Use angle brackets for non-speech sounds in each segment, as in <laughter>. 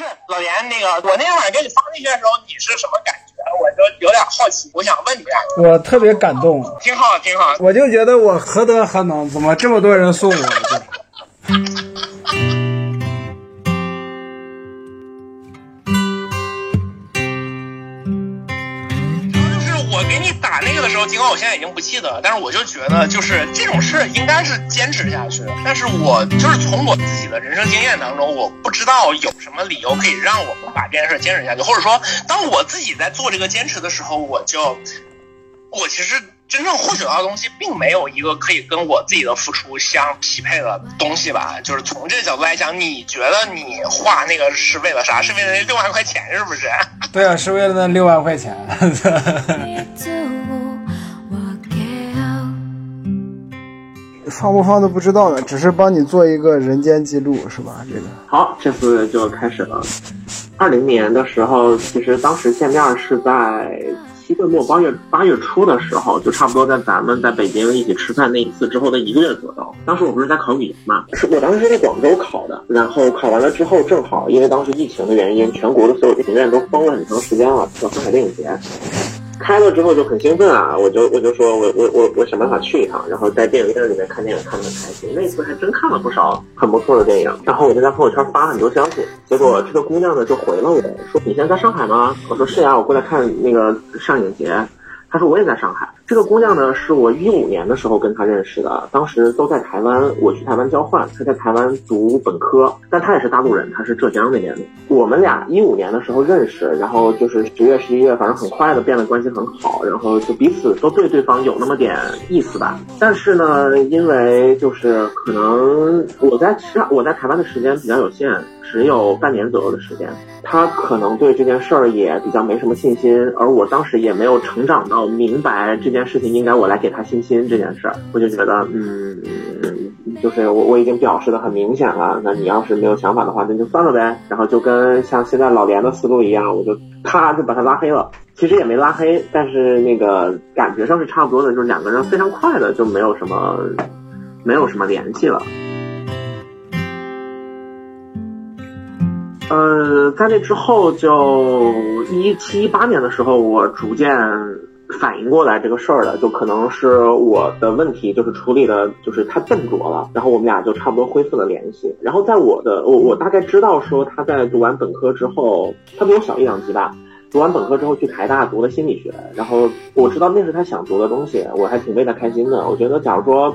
就是老严那个，我那天晚上给你发那些的时候，你是什么感觉？我就有点好奇，我想问你。我特别感动，挺好，挺好。我就觉得我何德何能，怎么这么多人送？我你打那个的时候，尽管我现在已经不记得了，但是我就觉得，就是这种事应该是坚持下去。但是我就是从我自己的人生经验当中，我不知道有什么理由可以让我们把这件事坚持下去，或者说，当我自己在做这个坚持的时候，我就，我其实。真正获取到的东西，并没有一个可以跟我自己的付出相匹配的东西吧？就是从这个角度来讲，你觉得你画那个是为了啥？是为了那六万块钱，是不是？对啊，是为了那六万块钱。<laughs> 放不放都不知道呢，只是帮你做一个人间记录，是吧？这个好，这次就开始了。二零年的时候，其实当时见面是在。七月末八月八月初的时候，就差不多在咱们在北京一起吃饭那一次之后的一个月左右。当时我不是在考语言嘛，是我当时是在广州考的，然后考完了之后，正好因为当时疫情的原因，全国的所有电影院都封了很长时间了，叫上海电影节。开了之后就很兴奋啊！我就我就说我我我我想办法去一趟，然后在电影院里面看电影看的很开心。那次还真看了不少很不错的电影，然后我就在朋友圈发了很多消息，结果这个姑娘呢就回了我说：“你现在在上海吗？”我说：“是呀，我过来看那个上影节。”她说：“我也在上海。”这个姑娘呢，是我一五年的时候跟她认识的，当时都在台湾，我去台湾交换，她在台湾读本科，但她也是大陆人，她是浙江那边的。我们俩一五年的时候认识，然后就是十月、十一月，反正很快的变得关系很好，然后就彼此都对对方有那么点意思吧。但是呢，因为就是可能我在上我在台湾的时间比较有限。只有半年左右的时间，他可能对这件事儿也比较没什么信心，而我当时也没有成长到明白这件件事情应该我来给他信心这件事儿，我就觉得，嗯，就是我我已经表示的很明显了，那你要是没有想法的话，那就算了呗。然后就跟像现在老连的思路一样，我就咔就把他拉黑了。其实也没拉黑，但是那个感觉上是差不多的，就是两个人非常快的就没有什么没有什么联系了。呃，在那之后，就一七一八年的时候，我逐渐反应过来这个事儿了，就可能是我的问题，就是处理的，就是太笨拙了。然后我们俩就差不多恢复了联系。然后在我的，我我大概知道说他在读完本科之后，他比我小一两级吧，读完本科之后去台大读了心理学。然后我知道那是他想读的东西，我还挺为他开心的。我觉得假如说，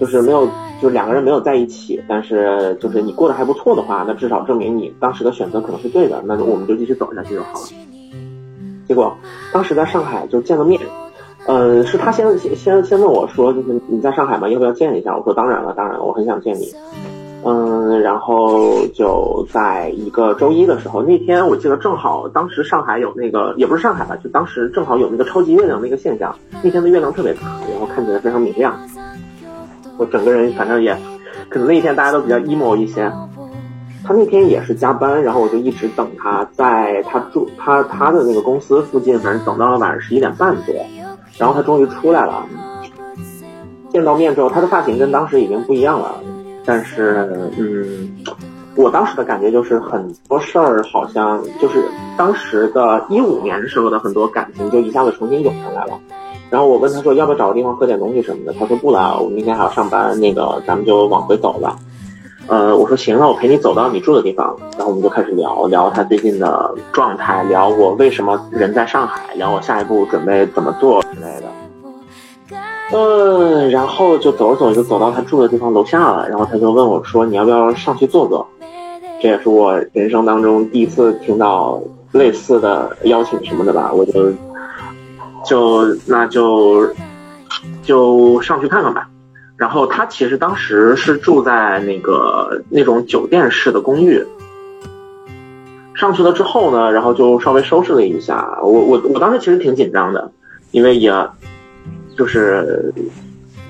就是没有。就两个人没有在一起，但是就是你过得还不错的话，那至少证明你当时的选择可能是对的，那我们就继续走下去就好了。结果当时在上海就见了面，嗯，是他先先先先问我说，就是你在上海吗？要不要见一下？我说当然了，当然了，我很想见你。嗯，然后就在一个周一的时候，那天我记得正好当时上海有那个，也不是上海吧，就当时正好有那个超级月亮那个现象，那天的月亮特别大，然后看起来非常明亮。我整个人反正也，可能那一天大家都比较 emo 一些。他那天也是加班，然后我就一直等他，在他住他他的那个公司附近，反正等到了晚上十一点半多，然后他终于出来了。见到面之后，他的发型跟当时已经不一样了，但是嗯，我当时的感觉就是很多事儿好像就是当时的一五年时候的很多感情就一下子重新涌上来了。然后我问他说要不要找个地方喝点东西什么的，他说不了，我明天还要上班，那个咱们就往回走吧。呃，我说行了，我陪你走到你住的地方。然后我们就开始聊聊他最近的状态，聊我为什么人在上海，聊我下一步准备怎么做之类的。嗯，然后就走着走着就走到他住的地方楼下了，然后他就问我说你要不要上去坐坐？这也是我人生当中第一次听到类似的邀请什么的吧，我就。就那就就上去看看吧。然后他其实当时是住在那个那种酒店式的公寓。上去了之后呢，然后就稍微收拾了一下。我我我当时其实挺紧张的，因为也就是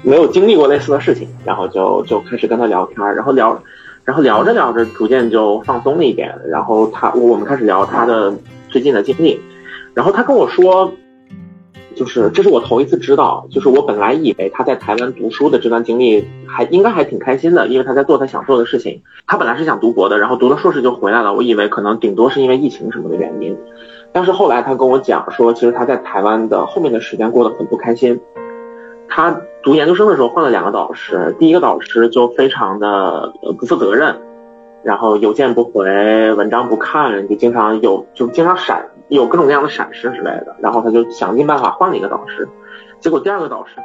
没有经历过类似的事情。然后就就开始跟他聊天，然后聊，然后聊着聊着，逐渐就放松了一点。然后他我们开始聊他的最近的经历，然后他跟我说。就是这是我头一次知道，就是我本来以为他在台湾读书的这段经历还应该还挺开心的，因为他在做他想做的事情。他本来是想读博的，然后读了硕士就回来了。我以为可能顶多是因为疫情什么的原因，但是后来他跟我讲说，其实他在台湾的后面的时间过得很不开心。他读研究生的时候换了两个导师，第一个导师就非常的不负责任，然后邮件不回，文章不看，就经常有就经常闪。有各种各样的闪失之类的，然后他就想尽办法换了一个导师，结果第二个导师，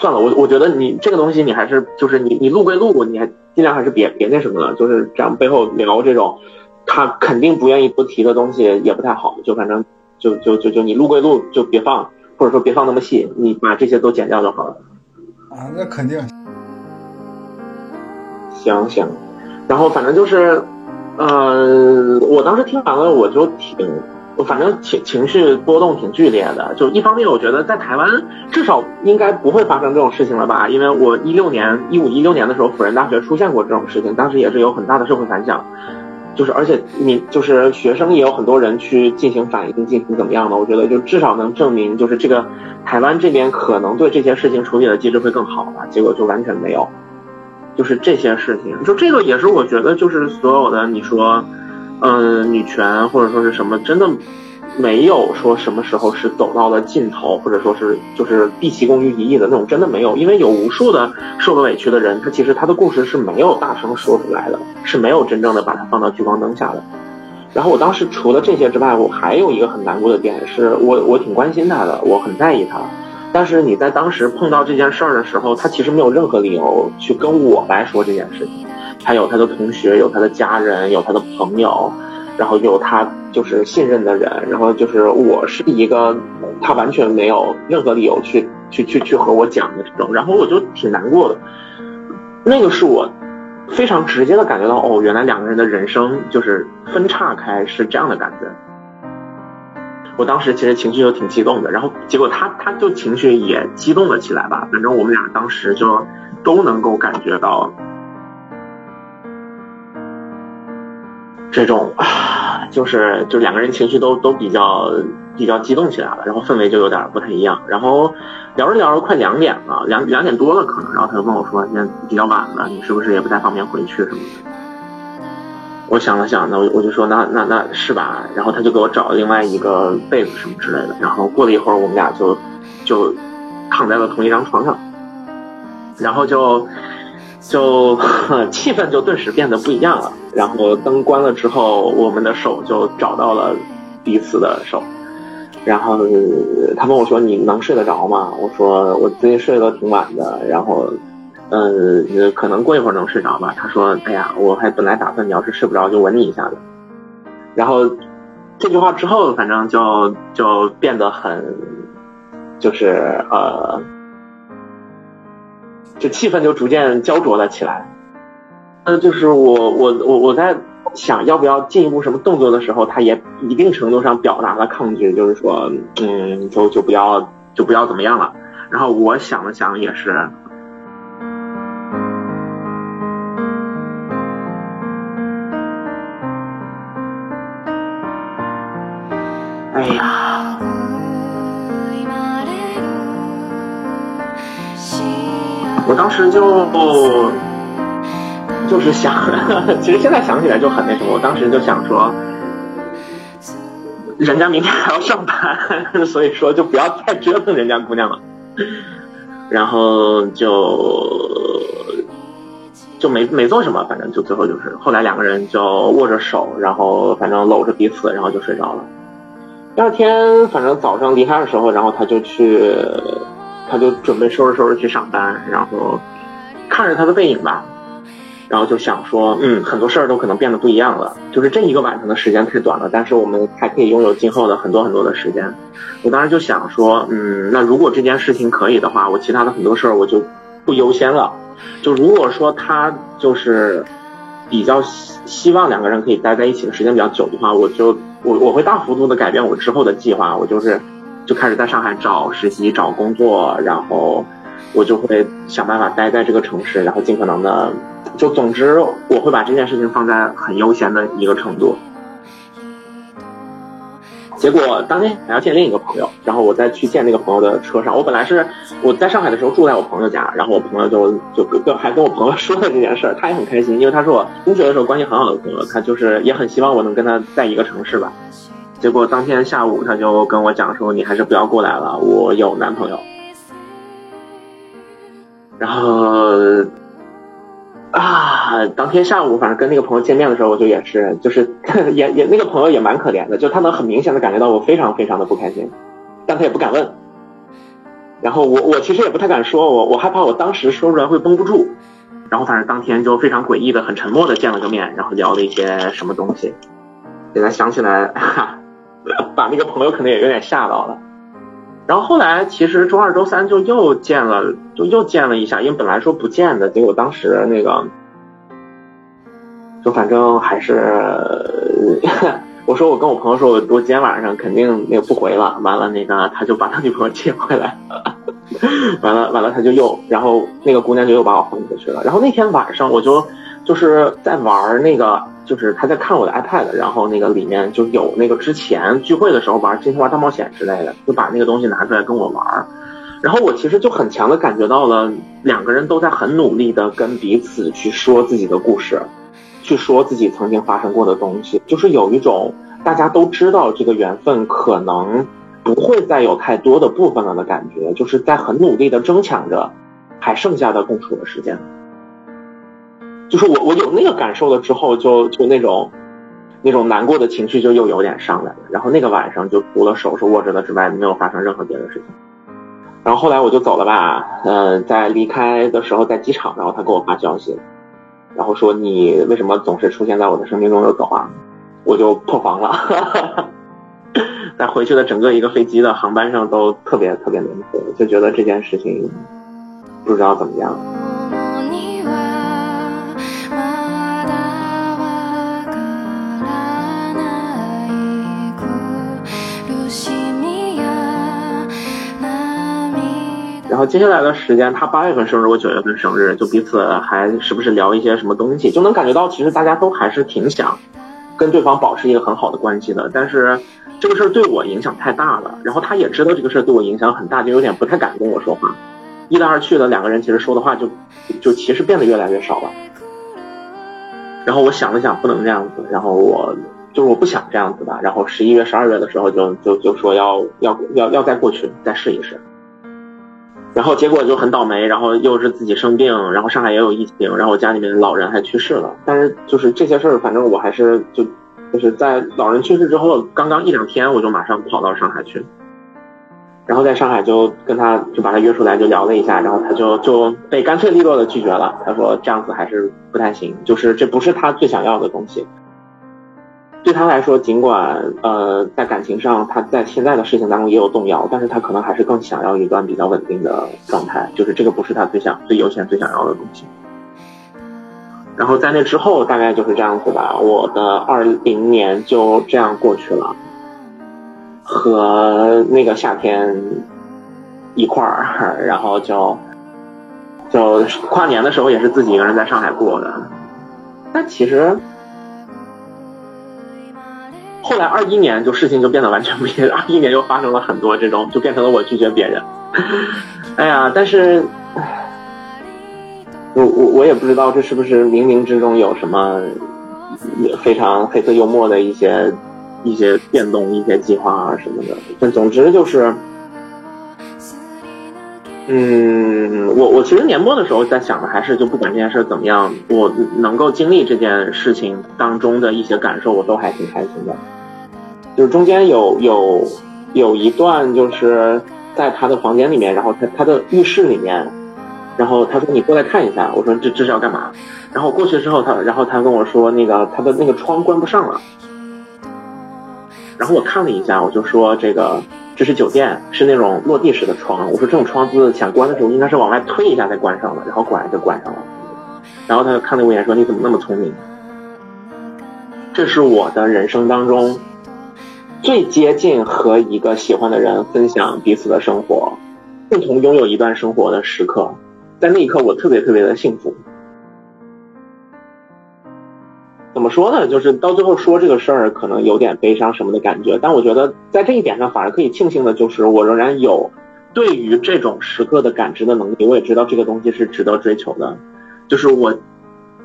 算了，我我觉得你这个东西你还是就是你你录归录，你还尽量还是别别那什么了，就是这样背后聊这种他肯定不愿意不提的东西也不太好，就反正就就就就你录归录就别放，或者说别放那么细，你把这些都剪掉就好了。啊，那肯定。行行，然后反正就是。呃，我当时听完了，我就挺，我反正情情绪波动挺剧烈的。就一方面，我觉得在台湾至少应该不会发生这种事情了吧？因为我一六年、一五、一六年的时候，辅仁大学出现过这种事情，当时也是有很大的社会反响。就是而且你就是学生也有很多人去进行反应，进行怎么样的？我觉得就至少能证明，就是这个台湾这边可能对这些事情处理的机制会更好吧？结果就完全没有。就是这些事情，就这个也是我觉得，就是所有的你说，嗯，女权或者说是什么，真的没有说什么时候是走到了尽头，或者说是就是毕其功于一役的那种，真的没有，因为有无数的受了委屈的人，他其实他的故事是没有大声说出来的，是没有真正的把它放到聚光灯下的。然后我当时除了这些之外，我还有一个很难过的点，是我我挺关心他的，我很在意他。但是你在当时碰到这件事儿的时候，他其实没有任何理由去跟我来说这件事情。他有他的同学，有他的家人，有他的朋友，然后有他就是信任的人，然后就是我是一个他完全没有任何理由去去去去和我讲的这种，然后我就挺难过的。那个是我非常直接的感觉到，哦，原来两个人的人生就是分岔开是这样的感觉。我当时其实情绪就挺激动的，然后结果他他就情绪也激动了起来吧。反正我们俩当时就都能够感觉到这种啊，就是就两个人情绪都都比较比较激动起来了，然后氛围就有点不太一样。然后聊着聊着快两点了，两两点多了可能，然后他就问我说：“现在比较晚了，你是不是也不太方便回去什么的？”我想了想，那我我就说那那那是吧，然后他就给我找了另外一个被子什么之类的，然后过了一会儿，我们俩就就躺在了同一张床上，然后就就 <laughs> 气氛就顿时变得不一样了。然后灯关了之后，我们的手就找到了彼此的手，然后他问我说：“你能睡得着吗？”我说：“我最近睡得挺晚的。”然后。嗯，可能过一会儿能睡着吧。他说：“哎呀，我还本来打算你要是睡不着就吻你一下的。”然后这句话之后，反正就就变得很，就是呃，就气氛就逐渐焦灼了起来。呃，就是我我我我在想要不要进一步什么动作的时候，他也一定程度上表达了抗拒，就是说，嗯，就就不要就不要怎么样了。然后我想了想，也是。哎呀，我当时就就是想，其实现在想起来就很那什么。我当时就想说，人家明天还要上班，<laughs> 所以说就不要再折腾人家姑娘了。然后就就没没做什么，反正就最后就是后来两个人就握着手，然后反正搂着彼此，然后就睡着了。第二天，反正早上离开的时候，然后他就去，他就准备收拾收拾去上班，然后看着他的背影吧，然后就想说，嗯，很多事儿都可能变得不一样了。就是这一个晚上的时间太短了，但是我们还可以拥有今后的很多很多的时间。我当时就想说，嗯，那如果这件事情可以的话，我其他的很多事儿我就不优先了。就如果说他就是比较希希望两个人可以待在一起的时间比较久的话，我就。我我会大幅度的改变我之后的计划，我就是就开始在上海找实习、找工作，然后我就会想办法待在这个城市，然后尽可能的，就总之我会把这件事情放在很优先的一个程度。结果当天还要见另一个朋友，然后我再去见那个朋友的车上，我本来是我在上海的时候住在我朋友家，然后我朋友就就跟还跟我朋友 <laughs> 说了这件事儿，他也很开心，因为他是我中学的时候关系很好的朋友，他就是也很希望我能跟他在一个城市吧。结果当天下午他就跟我讲说，你还是不要过来了，我有男朋友。然后当天下午反正跟那个朋友见面的时候，我就也是，就是 <laughs> 也也那个朋友也蛮可怜的，就他能很明显的感觉到我非常非常的不开心，但他也不敢问。然后我我其实也不太敢说，我我害怕我当时说出来会绷不住。然后反正当天就非常诡异的、很沉默的见了个面，然后聊了一些什么东西。现在想起来，哈 <laughs> 把那个朋友可能也有点吓到了。然后后来其实周二、周三就又见了，就又见了一下，因为本来说不见的，结果当时那个，就反正还是，我说我跟我朋友说，我我今天晚上肯定那个不回了，完了那个他就把他女朋友接回来了，完了完了他就又，然后那个姑娘就又把我轰回去了。然后那天晚上我就就是在玩那个。就是他在看我的 iPad，然后那个里面就有那个之前聚会的时候玩《真心话大冒险》之类的，就把那个东西拿出来跟我玩。然后我其实就很强的感觉到了，两个人都在很努力的跟彼此去说自己的故事，去说自己曾经发生过的东西，就是有一种大家都知道这个缘分可能不会再有太多的部分了的感觉，就是在很努力的争抢着还剩下的共处的时间。就是我，我有那个感受了之后，就就那种，那种难过的情绪就又有点上来了。然后那个晚上，就除了手是握着的之外，没有发生任何别的事情。然后后来我就走了吧，嗯，在离开的时候在机场，然后他给我发消息，然后说你为什么总是出现在我的生命中又走啊？我就破防了，<laughs> 在回去的整个一个飞机的航班上都特别特别难过，就觉得这件事情不知道怎么样。然后接下来的时间，他八月份生日，我九月份生日，就彼此还时不时聊一些什么东西，就能感觉到其实大家都还是挺想跟对方保持一个很好的关系的。但是这个事儿对我影响太大了，然后他也知道这个事儿对我影响很大，就有点不太敢跟我说话。一来二去的，两个人其实说的话就就其实变得越来越少了。然后我想了想，不能这样子，然后我就是我不想这样子吧。然后十一月、十二月的时候，就就就说要要要要再过去，再试一试。然后结果就很倒霉，然后又是自己生病，然后上海也有疫情，然后我家里面老人还去世了。但是就是这些事儿，反正我还是就就是在老人去世之后，刚刚一两天我就马上跑到上海去，然后在上海就跟他就把他约出来就聊了一下，然后他就就被干脆利落的拒绝了。他说这样子还是不太行，就是这不是他最想要的东西。对他来说，尽管呃在感情上他在现在的事情当中也有动摇，但是他可能还是更想要一段比较稳定的状态，就是这个不是他最想最优先最想要的东西。然后在那之后，大概就是这样子吧。我的二零年就这样过去了，和那个夏天一块儿，然后就就跨年的时候也是自己一个人在上海过的。但其实。后来二一年就事情就变得完全不一样，二一年又发生了很多这种，就变成了我拒绝别人。哎呀，但是，我我我也不知道这是不是冥冥之中有什么非常黑色幽默的一些一些变动、一些计划啊什么的。但总之就是，嗯，我我其实年末的时候在想的还是，就不管这件事怎么样，我能够经历这件事情当中的一些感受，我都还挺开心的。就是中间有有有一段，就是在他的房间里面，然后他他的浴室里面，然后他说你过来看一下，我说这这是要干嘛？然后过去之后，他然后他跟我说那个他的那个窗关不上了，然后我看了一下，我就说这个这是酒店，是那种落地式的窗，我说这种窗子想关的时候应该是往外推一下再关上的，然后果然就关上了，然后他就看了我一眼说你怎么那么聪明？这是我的人生当中。最接近和一个喜欢的人分享彼此的生活，共同拥有一段生活的时刻，在那一刻我特别特别的幸福。说呢？就是到最后说这个事儿，可能有点悲伤什么的感觉。但我觉得在这一点上，反而可以庆幸的就是，我仍然有对于这种时刻的感知的能力。我也知道这个东西是值得追求的。就是我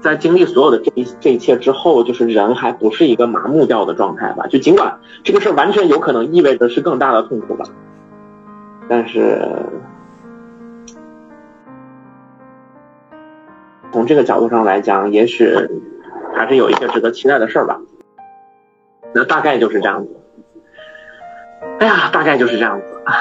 在经历所有的这一这一切之后，就是人还不是一个麻木掉的状态吧？就尽管这个事儿完全有可能意味着是更大的痛苦吧，但是从这个角度上来讲，也许。还是有一些值得期待的事儿吧，那大概就是这样子。哎呀，大概就是这样子啊。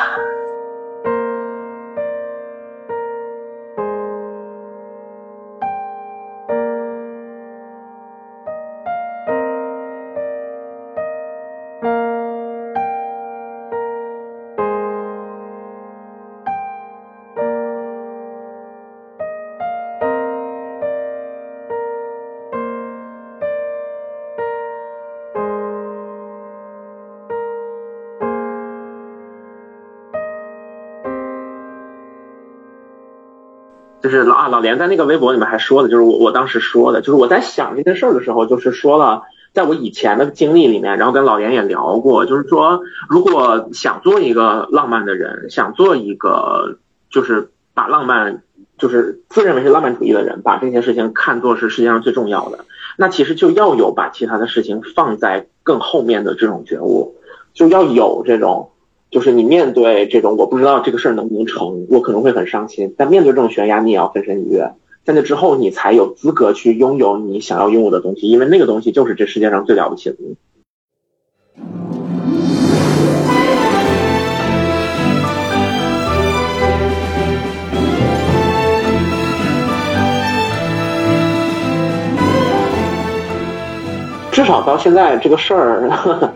就是老啊，老连在那个微博里面还说的，就是我我当时说的，就是我在想这件事儿的时候，就是说了，在我以前的经历里面，然后跟老连也聊过，就是说，如果想做一个浪漫的人，想做一个就是把浪漫，就是自认为是浪漫主义的人，把这些事情看作是世界上最重要的，那其实就要有把其他的事情放在更后面的这种觉悟，就要有这种。就是你面对这种我不知道这个事儿能不能成，我可能会很伤心。但面对这种悬崖，你也要分身一跃。在那之后，你才有资格去拥有你想要拥有的东西，因为那个东西就是这世界上最了不起的东西。至少到现在，这个事儿。<laughs>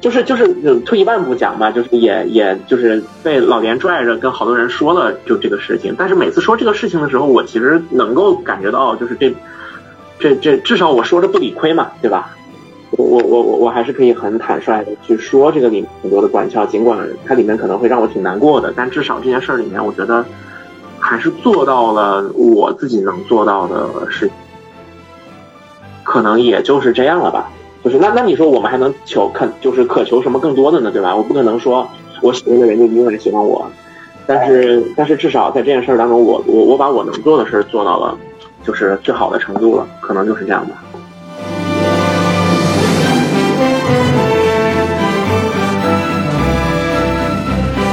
就是就是退一万步讲吧，就是也也就是被老连拽着跟好多人说了就这个事情，但是每次说这个事情的时候，我其实能够感觉到，就是这这这至少我说着不理亏嘛，对吧？我我我我我还是可以很坦率的去说这个里很多的管教，尽管它里面可能会让我挺难过的，但至少这件事儿里面，我觉得还是做到了我自己能做到的事，可能也就是这样了吧。就是那那你说我们还能求看就是渴求什么更多的呢？对吧？我不可能说我喜欢的人就永远喜欢我，但是但是至少在这件事儿当中，我我我把我能做的事儿做到了，就是最好的程度了，可能就是这样吧。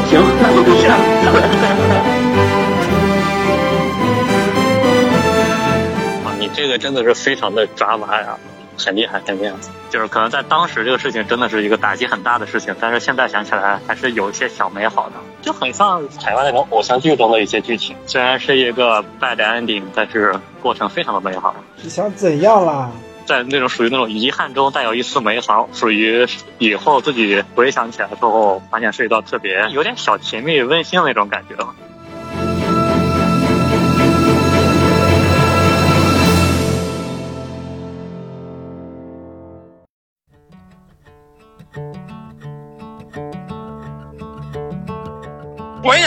行，那就这样。<laughs> 啊，你这个真的是非常的抓马呀！很厉害，很厉害，就是可能在当时这个事情真的是一个打击很大的事情，但是现在想起来还是有一些小美好的，就很像台湾那种偶像剧中的一些剧情。虽然是一个 bad ending，但是过程非常的美好。你想怎样啦？在那种属于那种遗憾中带有一丝美好，属于以后自己回想起来之后，发现是一道特别有点小甜蜜温馨的那种感觉。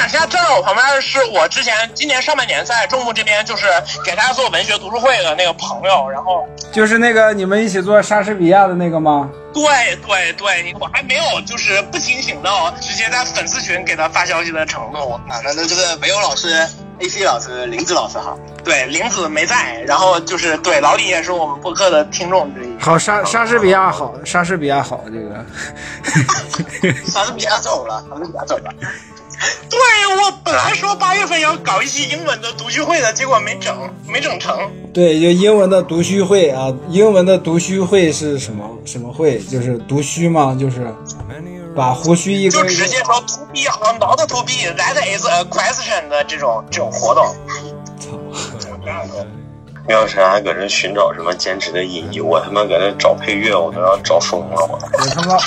现在站在我旁边的是我之前今年上半年在中部这边就是给大家做文学读书会的那个朋友，然后就是那个你们一起做莎士比亚的那个吗？对对对，我还没有就是不清醒到直接在粉丝群给他发消息的程度啊。那那这个没有老师，AC 老师，林子老师好。对，林子没在，然后就是对老李也是我们播客的听众之一。好，莎莎士比亚好，莎士比亚好，这个 <laughs> <laughs> 莎士比亚走了，莎士比亚走了。本来说八月份要搞一期英文的读书会的，结果没整，没整成。对，就英文的读书会啊，英文的读书会是什么什么会？就是读书吗？就是把胡须一就直接说 to be or not to be，that is a question 的这种这种活动。操！要是还搁这寻找什么兼职的意义，我他妈搁这找配乐，我都要找疯了，我他妈。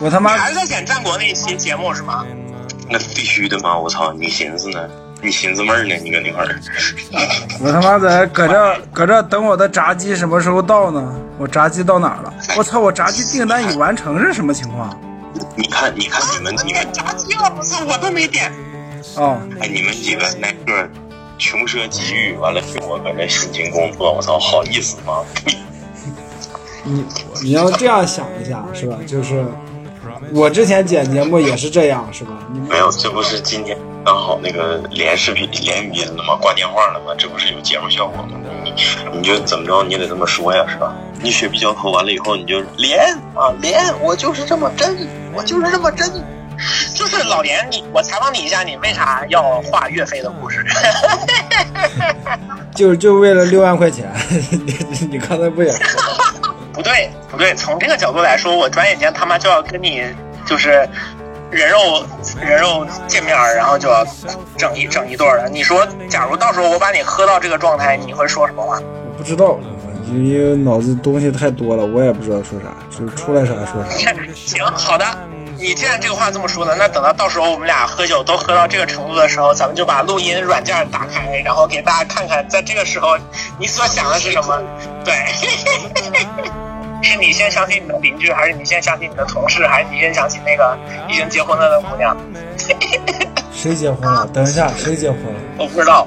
我他妈 <laughs> 还是在剪战国那期节目是吗？那必须的嘛！我操，你寻思呢？你寻思闷儿呢？你搁那块儿？<laughs> 我他妈在搁这搁这等我的炸鸡什么时候到呢？我炸鸡到哪儿了？我操！我炸鸡订单已完成是什么情况？你看，你看你们你们炸鸡了我操？我都没点。哦。哎，你们几个那个穷奢极欲，完了给我搁这辛勤工作，我操，好意思吗？你你要这样想一下，是吧？就是我之前剪节目也是这样，是吧？你没有，这不是今天刚好那个连视频、连语音了吗？挂电话了吗？这不是有节目效果吗？你你就怎么着，你也得这么说呀，是吧？你学毕教头完了以后，你就连啊连，我就是这么真，我就是这么真。就是老连，你我采访你一下，你为啥要画岳飞的故事？<laughs> 就就为了六万块钱，<laughs> 你你刚才不也说？不对不对，从这个角度来说，我转眼间他妈就要跟你就是人肉人肉见面，然后就要整一整一对了。你说，假如到时候我把你喝到这个状态，你会说什么话？我不知道，因为脑子东西太多了，我也不知道说啥，就是出来啥说啥。<laughs> 行，好的。你既然这个话这么说呢，那等到到时候我们俩喝酒都喝到这个程度的时候，咱们就把录音软件打开，然后给大家看看，在这个时候你所想的是什么？对，<laughs> 是你先想起你的邻居，还是你先想起你的同事，还是你先想起那个已经结婚了的姑娘？谁结婚了？等一下，谁结婚了？我不知道。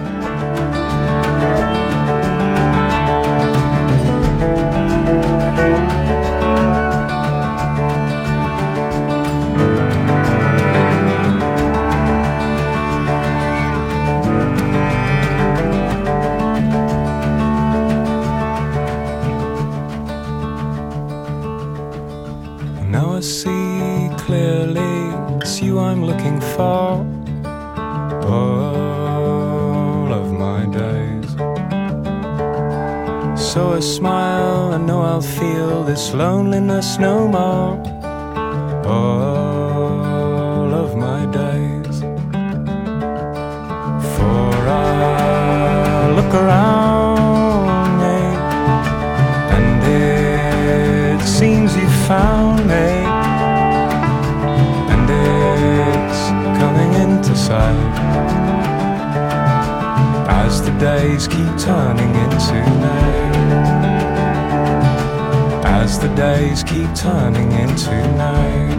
All of my days. So I smile, I know I'll feel this loneliness no more all of my days. For I look around turning into night. As the days keep turning into night